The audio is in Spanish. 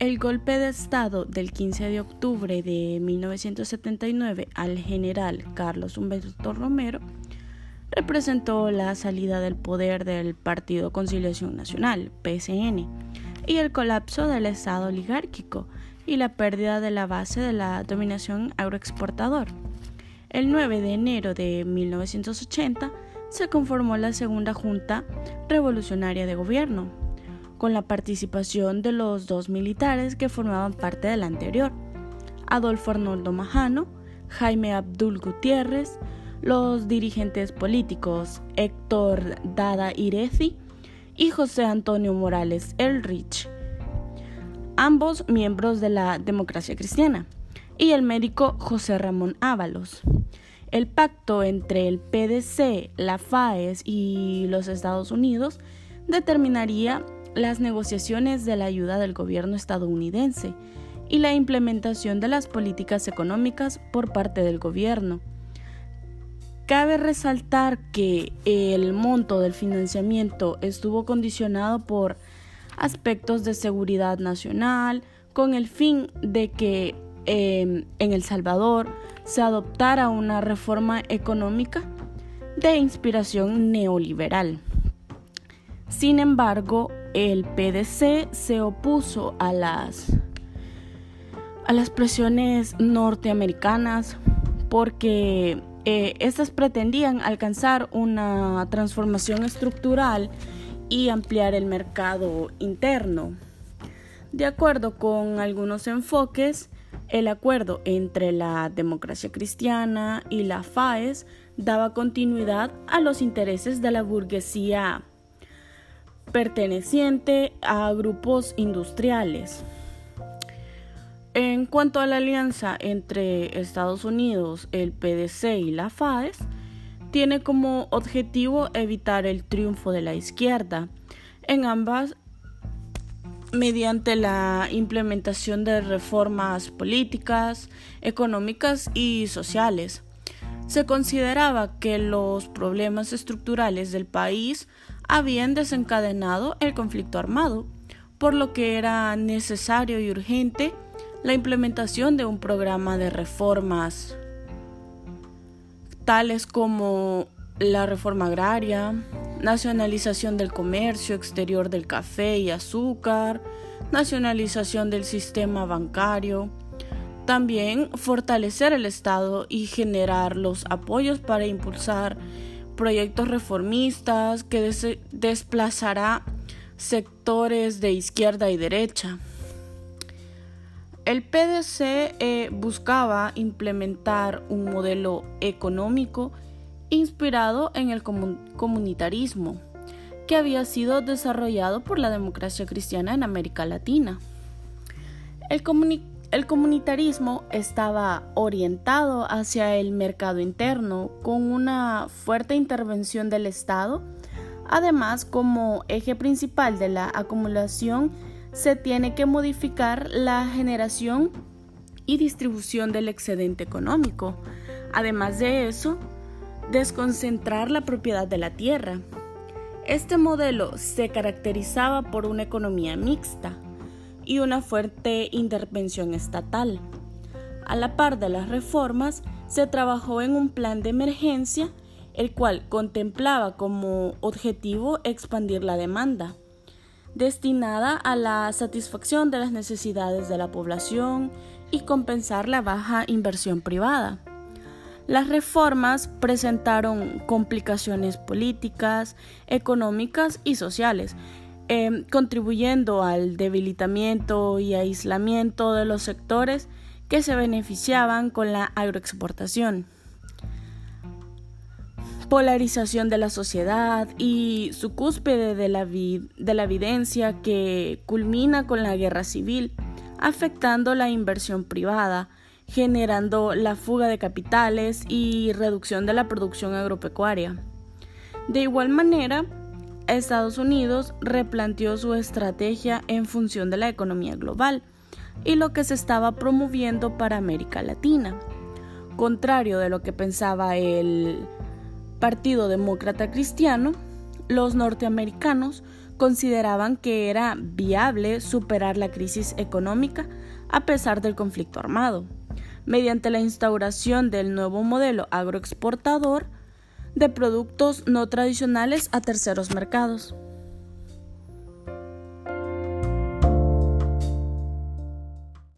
El golpe de Estado del 15 de octubre de 1979 al general Carlos Humberto Romero representó la salida del poder del Partido Conciliación Nacional, PSN, y el colapso del Estado oligárquico y la pérdida de la base de la dominación agroexportador. El 9 de enero de 1980 se conformó la segunda Junta Revolucionaria de Gobierno, con la participación de los dos militares que formaban parte de la anterior, Adolfo Arnoldo Majano, Jaime Abdul Gutiérrez, los dirigentes políticos Héctor Dada Irezi y José Antonio Morales Elrich, ambos miembros de la democracia cristiana, y el médico José Ramón Ábalos. El pacto entre el PDC, la FAES y los Estados Unidos determinaría las negociaciones de la ayuda del gobierno estadounidense y la implementación de las políticas económicas por parte del gobierno. Cabe resaltar que el monto del financiamiento estuvo condicionado por aspectos de seguridad nacional con el fin de que eh, en El Salvador se adoptara una reforma económica de inspiración neoliberal. Sin embargo, el PDC se opuso a las, a las presiones norteamericanas porque eh, estas pretendían alcanzar una transformación estructural y ampliar el mercado interno. De acuerdo con algunos enfoques, el acuerdo entre la democracia cristiana y la FAES daba continuidad a los intereses de la burguesía perteneciente a grupos industriales. En cuanto a la alianza entre Estados Unidos, el PDC y la FAES, tiene como objetivo evitar el triunfo de la izquierda en ambas mediante la implementación de reformas políticas, económicas y sociales. Se consideraba que los problemas estructurales del país habían desencadenado el conflicto armado, por lo que era necesario y urgente la implementación de un programa de reformas tales como la reforma agraria, nacionalización del comercio exterior del café y azúcar, nacionalización del sistema bancario, también fortalecer el Estado y generar los apoyos para impulsar proyectos reformistas que desplazará sectores de izquierda y derecha. El PDC eh, buscaba implementar un modelo económico inspirado en el comunitarismo, que había sido desarrollado por la democracia cristiana en América Latina. El, el comunitarismo estaba orientado hacia el mercado interno con una fuerte intervención del Estado, además como eje principal de la acumulación se tiene que modificar la generación y distribución del excedente económico. Además de eso, desconcentrar la propiedad de la tierra. Este modelo se caracterizaba por una economía mixta y una fuerte intervención estatal. A la par de las reformas, se trabajó en un plan de emergencia, el cual contemplaba como objetivo expandir la demanda, destinada a la satisfacción de las necesidades de la población y compensar la baja inversión privada. Las reformas presentaron complicaciones políticas, económicas y sociales, em, contribuyendo al debilitamiento y aislamiento de los sectores que se beneficiaban con la agroexportación. Polarización de la sociedad y su cúspide de la, de la evidencia que culmina con la guerra civil, afectando la inversión privada, generando la fuga de capitales y reducción de la producción agropecuaria. De igual manera, Estados Unidos replanteó su estrategia en función de la economía global y lo que se estaba promoviendo para América Latina. Contrario de lo que pensaba el Partido Demócrata Cristiano, los norteamericanos consideraban que era viable superar la crisis económica a pesar del conflicto armado, mediante la instauración del nuevo modelo agroexportador de productos no tradicionales a terceros mercados.